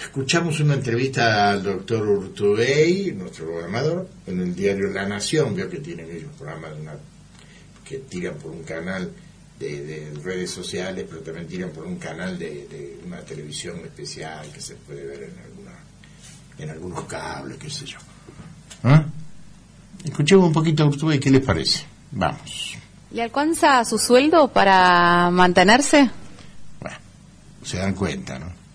Escuchamos una entrevista al doctor Urtubey, nuestro gobernador, en el diario La Nación, veo que tienen ellos programas de una, que tiran por un canal de, de, redes sociales, pero también tiran por un canal de, de, una televisión especial que se puede ver en alguna, en algunos cables, qué sé yo. ¿Ah? Escuchemos un poquito a Urtubey, ¿qué les parece? Vamos. ¿Le alcanza su sueldo para mantenerse? Bueno, se dan cuenta, ¿no?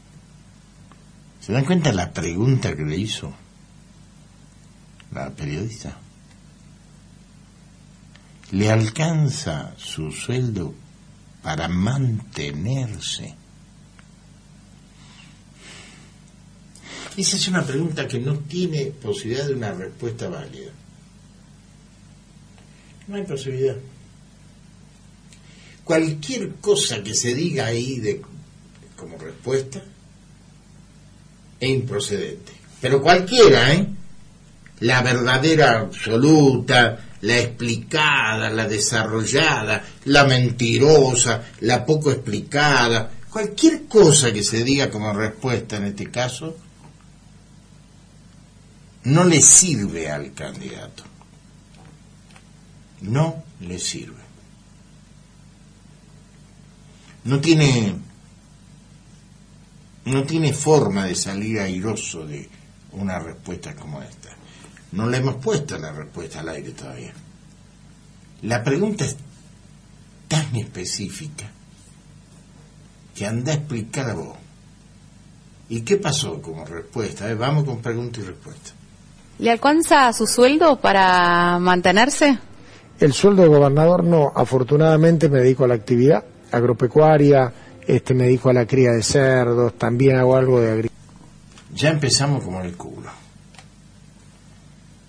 ¿Se dan cuenta la pregunta que le hizo la periodista? ¿Le alcanza su sueldo para mantenerse? Esa es una pregunta que no tiene posibilidad de una respuesta válida. No hay posibilidad. Cualquier cosa que se diga ahí de, como respuesta es improcedente. Pero cualquiera, ¿eh? La verdadera absoluta, la explicada, la desarrollada, la mentirosa, la poco explicada, cualquier cosa que se diga como respuesta en este caso, no le sirve al candidato. No le sirve. No tiene no tiene forma de salir airoso de una respuesta como esta. No le hemos puesto la respuesta al aire todavía. La pregunta es tan específica que anda a explicar a vos. ¿Y qué pasó como respuesta? Eh, vamos con pregunta y respuesta. ¿Le alcanza su sueldo para mantenerse? El sueldo de gobernador no, afortunadamente me dedico a la actividad agropecuaria, este me dedico a la cría de cerdos, también hago algo de agricultura. Ya empezamos como el culo.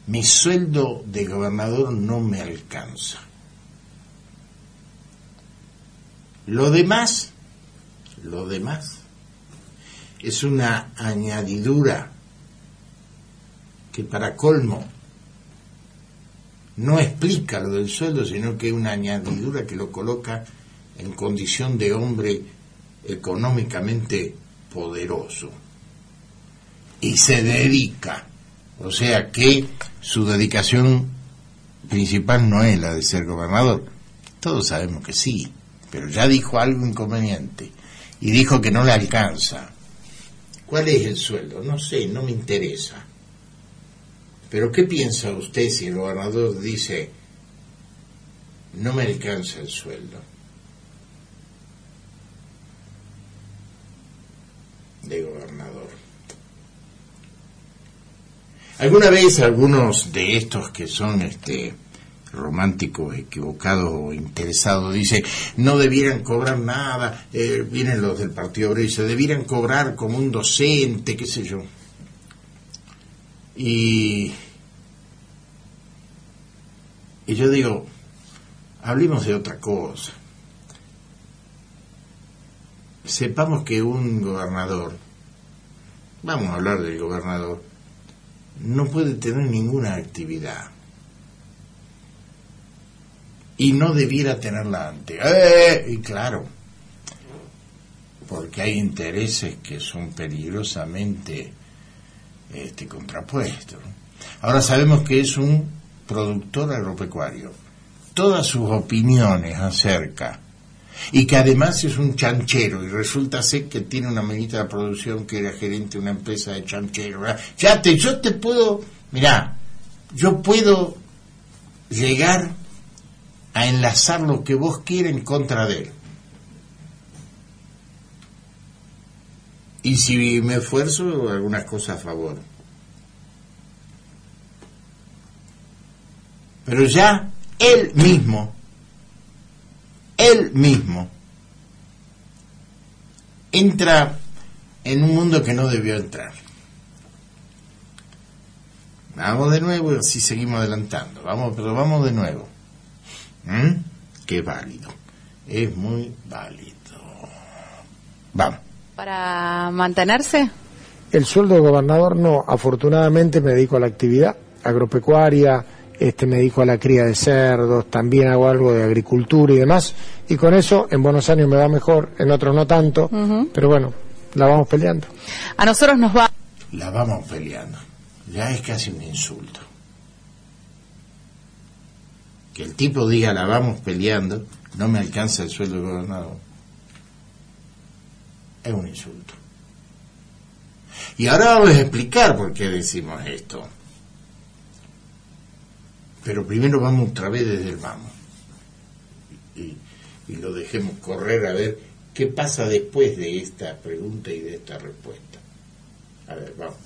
Mi sueldo de gobernador no me alcanza. Lo demás, lo demás, es una añadidura que para colmo no explica lo del sueldo, sino que es una añadidura que lo coloca en condición de hombre económicamente poderoso. Y se dedica, o sea que su dedicación principal no es la de ser gobernador. Todos sabemos que sí, pero ya dijo algo inconveniente y dijo que no le alcanza. ¿Cuál es el sueldo? No sé, no me interesa. Pero ¿qué piensa usted si el gobernador dice, no me alcanza el sueldo? De gobernador. Alguna vez algunos de estos que son este románticos, equivocados o interesados, dice, no debieran cobrar nada, eh, vienen los del Partido Obrero dice, debieran cobrar como un docente, qué sé yo. Y, y yo digo, hablemos de otra cosa. Sepamos que un gobernador, vamos a hablar del gobernador, no puede tener ninguna actividad. Y no debiera tenerla antes. ¡Eh! Y claro, porque hay intereses que son peligrosamente este, contrapuestos. Ahora sabemos que es un productor agropecuario. Todas sus opiniones acerca y que además es un chanchero y resulta ser que tiene una amiguita de producción que era gerente de una empresa de chanchero. Ya yo te puedo, mira, yo puedo llegar a enlazar lo que vos quieras en contra de él. Y si me esfuerzo, algunas cosas a favor. Pero ya él mismo, él mismo, entra en un mundo que no debió entrar. Vamos de nuevo y así seguimos adelantando. Vamos, pero vamos de nuevo. ¿Mm? Qué válido. Es muy válido. Vamos. Para mantenerse. El sueldo de gobernador no, afortunadamente me dedico a la actividad agropecuaria, este me dedico a la cría de cerdos, también hago algo de agricultura y demás, y con eso en buenos años me va mejor, en otros no tanto, pero bueno, la vamos peleando. A nosotros nos va. La vamos peleando. Ya es casi un insulto. Que el tipo diga la vamos peleando, no me alcanza el sueldo de gobernador. Es un insulto. Y ahora vamos a explicar por qué decimos esto. Pero primero vamos otra vez desde el vamos. Y, y lo dejemos correr a ver qué pasa después de esta pregunta y de esta respuesta. A ver, vamos.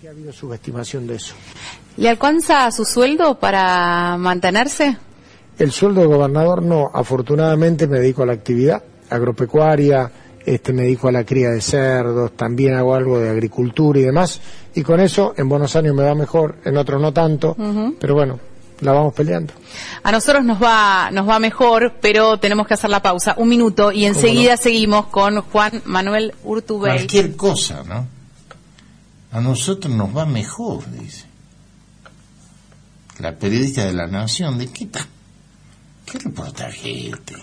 Que ha habido subestimación de eso. ¿Le alcanza su sueldo para mantenerse? El sueldo de gobernador no, afortunadamente me dedico a la actividad agropecuaria, este me dedico a la cría de cerdos, también hago algo de agricultura y demás, y con eso en buenos años me va mejor, en otros no tanto, pero bueno, la vamos peleando. A nosotros nos va, nos va mejor, pero tenemos que hacer la pausa. Un minuto y enseguida seguimos con Juan Manuel Urtubey. Cualquier cosa, ¿no? A nosotros nos va mejor, dice. La periodista de la Nación, ¿de qué está? ¿Qué reportaje este?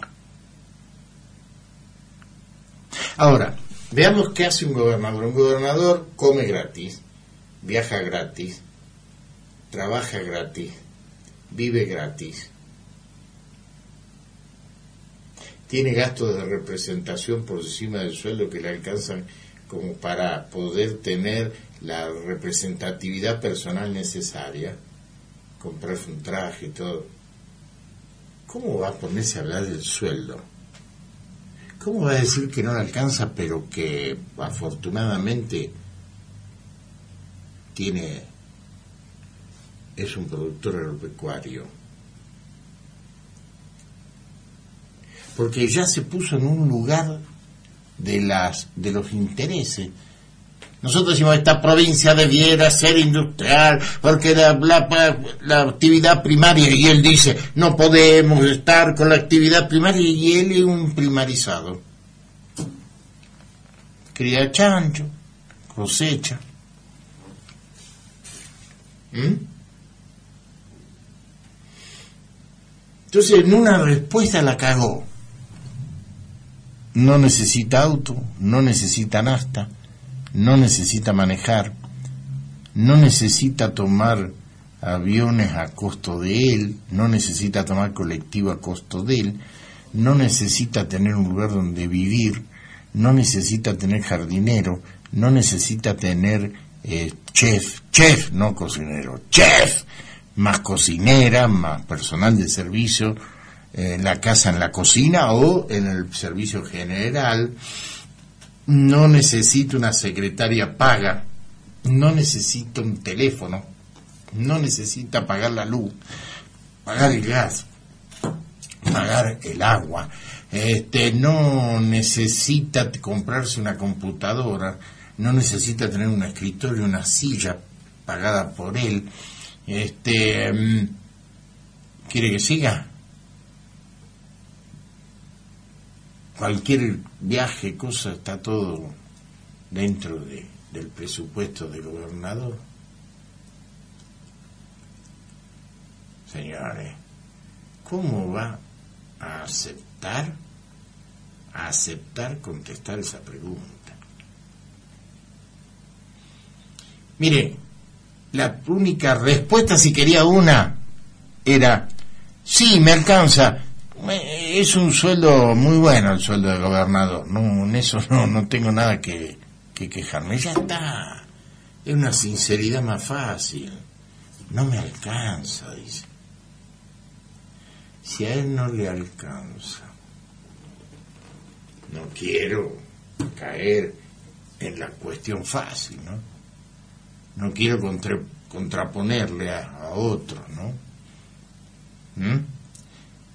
Ahora, veamos qué hace un gobernador. Un gobernador come gratis, viaja gratis, trabaja gratis, vive gratis. Tiene gastos de representación por encima del sueldo que le alcanzan como para poder tener la representatividad personal necesaria, comprarse un traje y todo. ¿Cómo va a ponerse a hablar del sueldo? ¿Cómo va a decir que no le alcanza, pero que afortunadamente tiene es un productor agropecuario? Porque ya se puso en un lugar de las de los intereses. Nosotros decimos esta provincia debiera ser industrial porque la, actividad primaria y él dice no podemos estar con la actividad primaria y él es un primarizado. Cría chancho, cosecha. ¿Mm? Entonces en una respuesta la cagó. No necesita auto, no necesita nafta, no necesita manejar, no necesita tomar aviones a costo de él, no necesita tomar colectivo a costo de él, no necesita tener un lugar donde vivir, no necesita tener jardinero, no necesita tener eh, chef, chef, no cocinero, chef, más cocinera, más personal de servicio, en la casa en la cocina o en el servicio general, no necesito una secretaria paga, no necesito un teléfono, no necesita pagar la luz, pagar el gas, pagar el agua, este, no necesita comprarse una computadora, no necesita tener un escritorio, una silla pagada por él, este, mm, ¿quiere que siga? cualquier viaje, cosa, está todo dentro de, del presupuesto del gobernador. Señores, ¿cómo va a aceptar, a aceptar contestar esa pregunta? Mire, la única respuesta, si quería una, era, sí, me alcanza, es un sueldo muy bueno el sueldo de gobernador, no, en eso no, no tengo nada que, que quejarme, ya está, es una sinceridad más fácil, no me alcanza, dice. Si a él no le alcanza, no quiero caer en la cuestión fácil, ¿no? No quiero contra, contraponerle a, otro, ¿no? ¿Mm?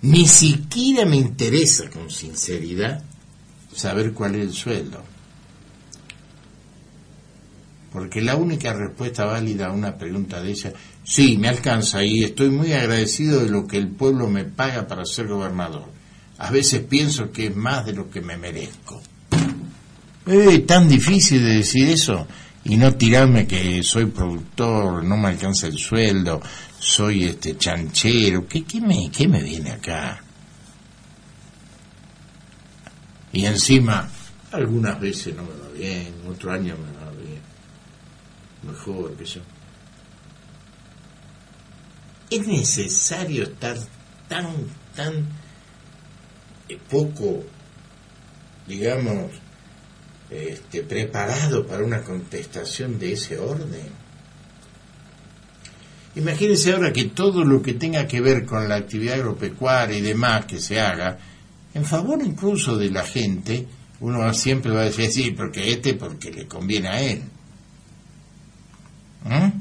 Ni siquiera me interesa con sinceridad saber cuál es el sueldo. Porque la única respuesta válida a una pregunta de ella, sí, me alcanza y estoy muy agradecido de lo que el pueblo me paga para ser gobernador. A veces pienso que es más de lo que me merezco. Es tan difícil de decir eso y no tirarme que soy productor, no me alcanza el sueldo, soy este chanchero, ¿qué, qué, me, qué me viene acá? Y encima, algunas veces no me va bien, otro año me va bien, mejor que yo. Es necesario estar tan, tan eh, poco, digamos, este, preparado para una contestación de ese orden. Imagínense ahora que todo lo que tenga que ver con la actividad agropecuaria y demás que se haga, en favor incluso de la gente, uno siempre va a decir, sí, porque este, porque le conviene a él. ¿Mm?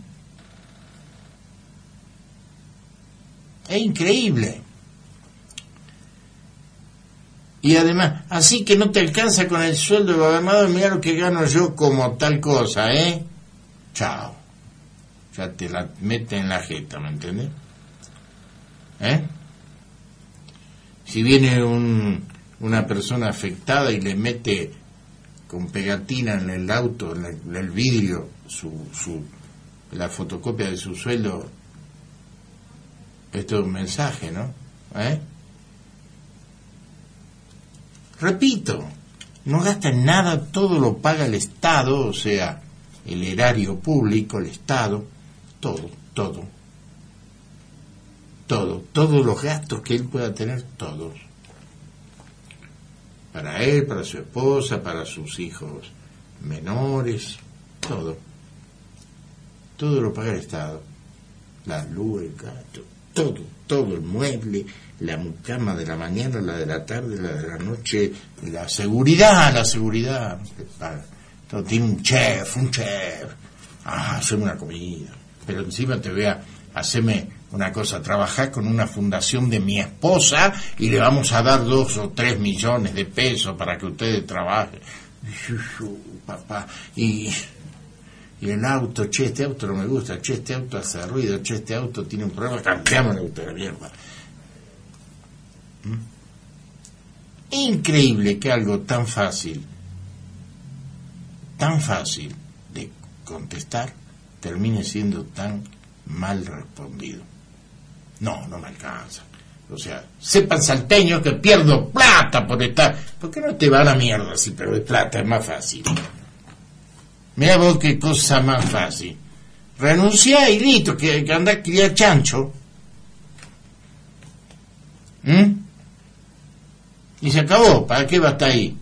Es increíble. Y además, así que no te alcanza con el sueldo de gobernador, mira lo que gano yo como tal cosa, ¿eh? Chao. Ya te la mete en la jeta, ¿me entiendes? ¿Eh? Si viene un, una persona afectada y le mete con pegatina en el auto, en el, vidrio, su, su, la fotocopia de su sueldo, esto es un mensaje, ¿no? ¿Eh? Repito, no gastan nada, todo lo paga el Estado, o sea, el erario público, el Estado, todo, todo todo, todos los gastos que él pueda tener, todos. Para él, para su esposa, para sus hijos menores, todo. Todo lo paga el Estado. La luz, el gasto, todo, todo, el mueble, la mucama de la mañana, la de la tarde, la de la noche, la seguridad, la seguridad. Todo tiene un chef, un chef. Ah, hacerme una comida. Pero encima te vea, haceme una cosa, trabajar con una fundación de mi esposa y le vamos a dar dos o tres millones de pesos para que ustedes trabajen. Papá, y, y el auto, che, este auto no me gusta, che, este auto hace ruido, che, este auto tiene un problema, cambiamos el auto de mierda. ¿Mm? Increíble que algo tan fácil, tan fácil de contestar, termine siendo tan mal respondido. No, no me alcanza. O sea, sepan salteños que pierdo plata por estar. ¿Por qué no te va a la mierda si pero plata? Es más fácil. Mira vos qué cosa más fácil. Renuncia y listo, que, que anda a criar chancho. ¿Mm? Y se acabó. ¿Para qué va a estar ahí?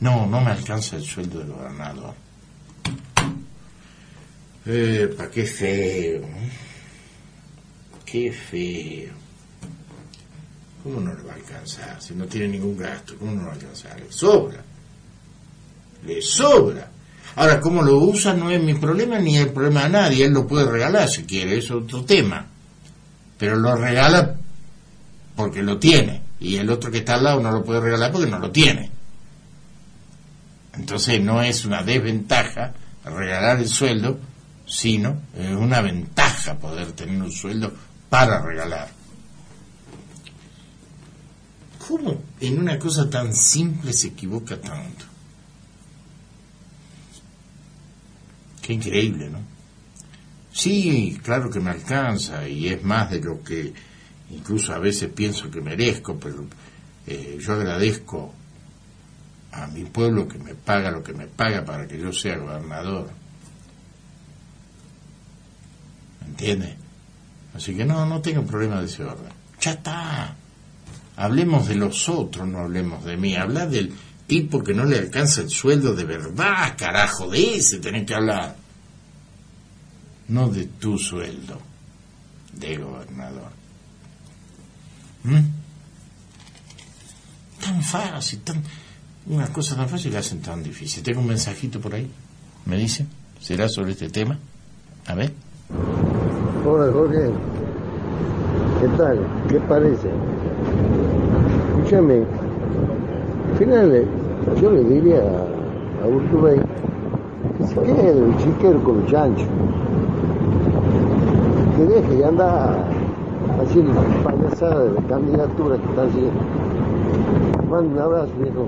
No, no me alcanza el sueldo del gobernador. Eh, ¿Para qué feo? Qué feo. ¿Cómo no le va a alcanzar? Si no tiene ningún gasto, ¿cómo no le va a alcanzar? Le sobra. Le sobra. Ahora, cómo lo usa no es mi problema ni el problema de nadie. Él lo puede regalar si quiere, es otro tema. Pero lo regala porque lo tiene. Y el otro que está al lado no lo puede regalar porque no lo tiene. Entonces no es una desventaja regalar el sueldo, sino es una ventaja poder tener un sueldo para regalar. ¿Cómo en una cosa tan simple se equivoca tanto? Qué increíble, ¿no? Sí, claro que me alcanza y es más de lo que incluso a veces pienso que merezco, pero eh, yo agradezco a mi pueblo que me paga lo que me paga para que yo sea gobernador. ¿Entiendes? Así que no, no tengo problema de ese orden. Ya está. Hablemos de los otros, no hablemos de mí. Habla del tipo que no le alcanza el sueldo de verdad, carajo, de ese tenés que hablar. No de tu sueldo de gobernador. ¿Mm? Tan fácil, tan... Una cosa tan fácil que hacen tan difícil. Tengo un mensajito por ahí. ¿Me dice? ¿Será sobre este tema? A ver. Hola Jorge, ¿qué tal? ¿Qué parece? Escúchame, final yo le diría a, a Urtubey que se quede el chiquero con los chanchos. Que deje de andar haciendo payasada de candidatura que está haciendo. Mando un abrazo, viejo.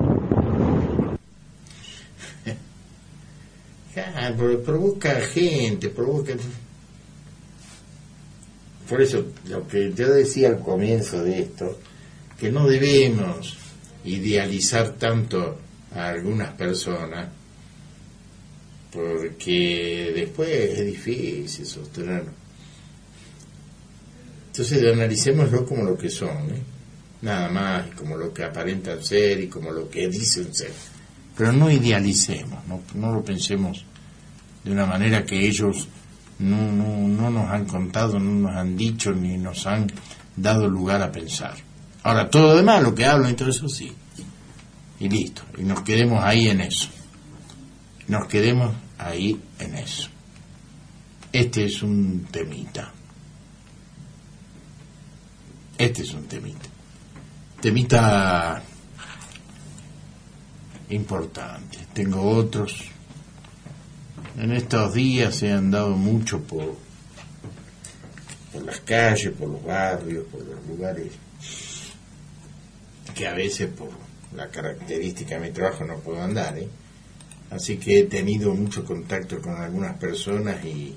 Ya, pero provoca gente, provoca... Por eso, lo que yo decía al comienzo de esto, que no debemos idealizar tanto a algunas personas, porque después es difícil sostenerlo. Entonces analicémoslo como lo que son, ¿eh? nada más, como lo que aparentan ser y como lo que dicen ser. Pero no idealicemos, no, no lo pensemos de una manera que ellos no, no, no nos han contado, no nos han dicho ni nos han dado lugar a pensar. Ahora, todo lo demás, lo que hablo y todo eso, sí. Y listo. Y nos quedemos ahí en eso. Nos quedemos ahí en eso. Este es un temita. Este es un temita. Temita importante. Tengo otros. En estos días he andado mucho por, por las calles, por los barrios, por los lugares que a veces por la característica de mi trabajo no puedo andar. ¿eh? Así que he tenido mucho contacto con algunas personas y,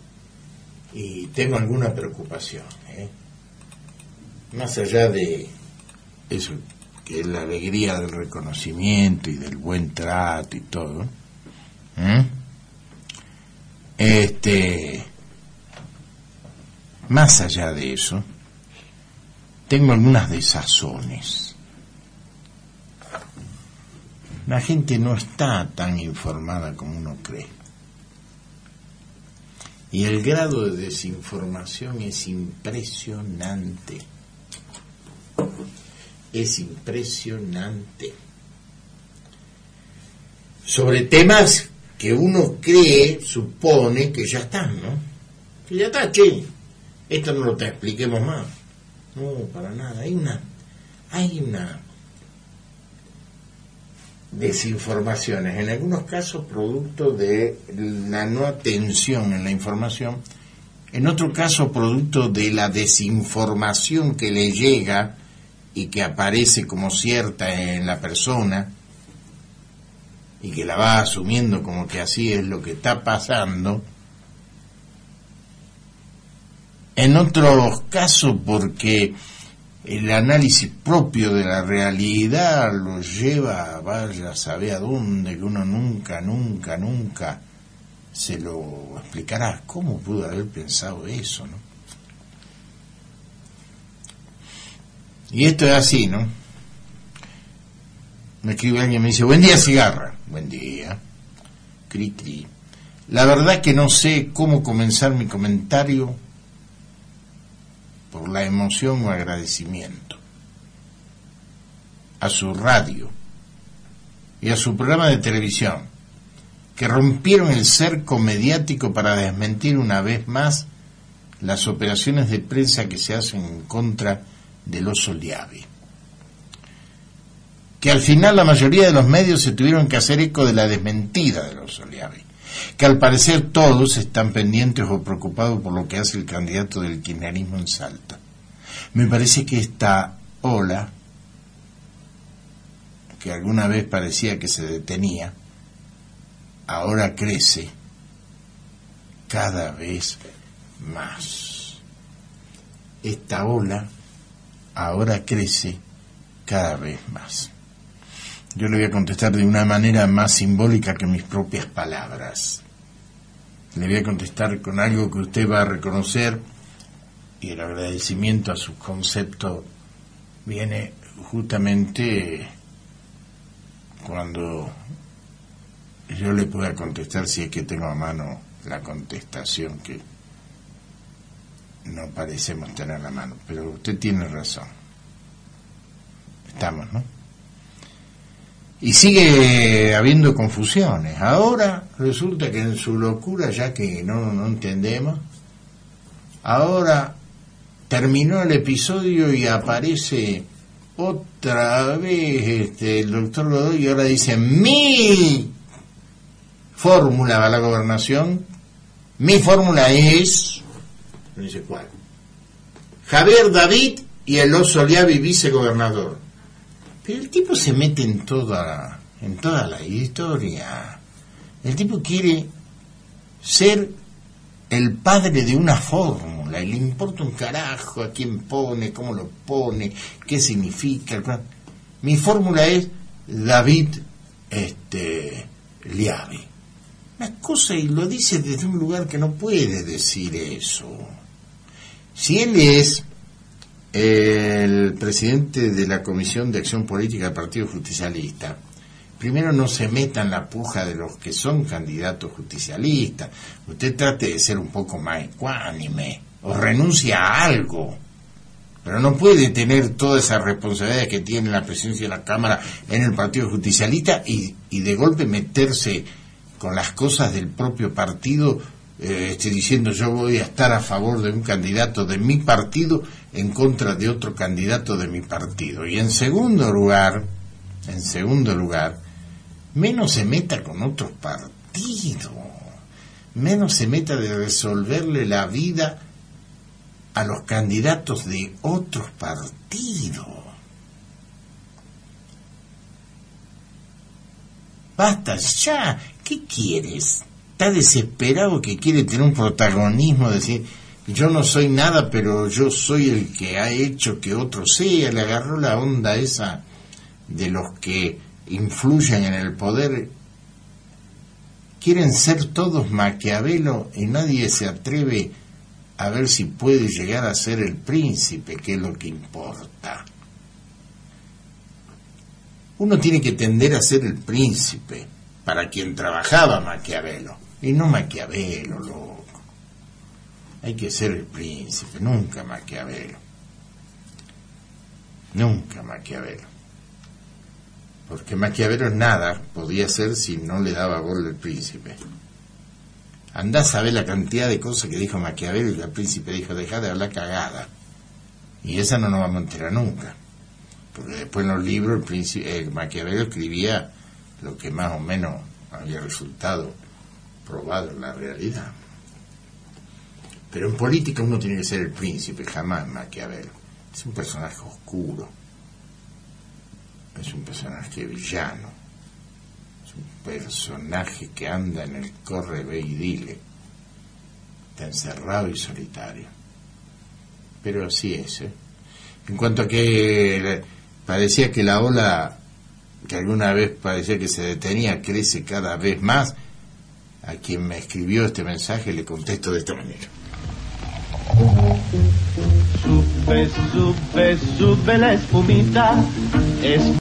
y tengo alguna preocupación. ¿eh? Más allá de eso, que es la alegría del reconocimiento y del buen trato y todo. ¿eh? Este, más allá de eso, tengo algunas desazones. La gente no está tan informada como uno cree. Y el grado de desinformación es impresionante. Es impresionante. Sobre temas que uno cree, supone que ya están, ¿no? Que ya está, che. Esto no lo te expliquemos más. No, para nada. Hay una, hay una desinformaciones, en algunos casos producto de la no atención en la información, en otro caso producto de la desinformación que le llega y que aparece como cierta en la persona y que la va asumiendo como que así es lo que está pasando, en otros casos porque el análisis propio de la realidad lo lleva, vaya a saber a dónde, que uno nunca, nunca, nunca se lo explicará. ¿Cómo pudo haber pensado eso, no? Y esto es así, ¿no? Me escribe alguien y me dice, buen día, cigarra. Buen día. Cri. La verdad que no sé cómo comenzar mi comentario por la emoción o agradecimiento a su radio y a su programa de televisión, que rompieron el cerco mediático para desmentir una vez más las operaciones de prensa que se hacen en contra del oso Liavi. Que al final la mayoría de los medios se tuvieron que hacer eco de la desmentida del oso Liavi que al parecer todos están pendientes o preocupados por lo que hace el candidato del kirchnerismo en Salta. Me parece que esta ola, que alguna vez parecía que se detenía, ahora crece cada vez más. Esta ola ahora crece cada vez más. Yo le voy a contestar de una manera más simbólica que mis propias palabras. Le voy a contestar con algo que usted va a reconocer y el agradecimiento a su concepto viene justamente cuando yo le pueda contestar si es que tengo a mano la contestación que no parecemos tener a mano, pero usted tiene razón. Estamos, ¿no? Y sigue habiendo confusiones. Ahora resulta que en su locura, ya que no, no entendemos, ahora terminó el episodio y aparece otra vez este, el doctor Godoy y ahora dice mi fórmula para la gobernación, mi fórmula es, no dice cuál, Javier David y el oso Liavi vicegobernador. Pero el tipo se mete en toda, en toda la historia. El tipo quiere ser el padre de una fórmula y le importa un carajo a quién pone, cómo lo pone, qué significa. Mi fórmula es David este, Liavi. Una cosa y lo dice desde un lugar que no puede decir eso. Si él es el presidente de la Comisión de Acción Política del Partido Justicialista, primero no se meta en la puja de los que son candidatos justicialistas. Usted trate de ser un poco más ecuánime o renuncia a algo. Pero no puede tener toda esa responsabilidad que tiene la presidencia de la Cámara en el Partido Justicialista y, y de golpe meterse con las cosas del propio partido eh, diciendo yo voy a estar a favor de un candidato de mi partido en contra de otro candidato de mi partido. Y en segundo lugar, en segundo lugar, menos se meta con otros partidos, menos se meta de resolverle la vida a los candidatos de otros partidos. Basta ya, ¿qué quieres? Está desesperado que quiere tener un protagonismo, decir, yo no soy nada, pero yo soy el que ha hecho que otro sea. Le agarró la onda esa de los que influyen en el poder. Quieren ser todos Maquiavelo y nadie se atreve a ver si puede llegar a ser el príncipe, que es lo que importa. Uno tiene que tender a ser el príncipe, para quien trabajaba Maquiavelo, y no Maquiavelo, loco. Hay que ser el príncipe, nunca Maquiavelo. Nunca Maquiavelo. Porque Maquiavelo nada podía ser si no le daba gol al príncipe. Andás a ver la cantidad de cosas que dijo Maquiavelo y el príncipe dijo, deja de hablar cagada. Y esa no nos vamos a enterar nunca. Porque después en los libros el príncipe, eh, Maquiavelo escribía lo que más o menos había resultado probado en la realidad. Pero en política uno tiene que ser el príncipe, jamás Maquiavelo. Es un personaje oscuro. Es un personaje villano. Es un personaje que anda en el corre, ve y dile. Está encerrado y solitario. Pero así es. ¿eh? En cuanto a que parecía que la ola que alguna vez parecía que se detenía crece cada vez más, a quien me escribió este mensaje le contesto de esta manera.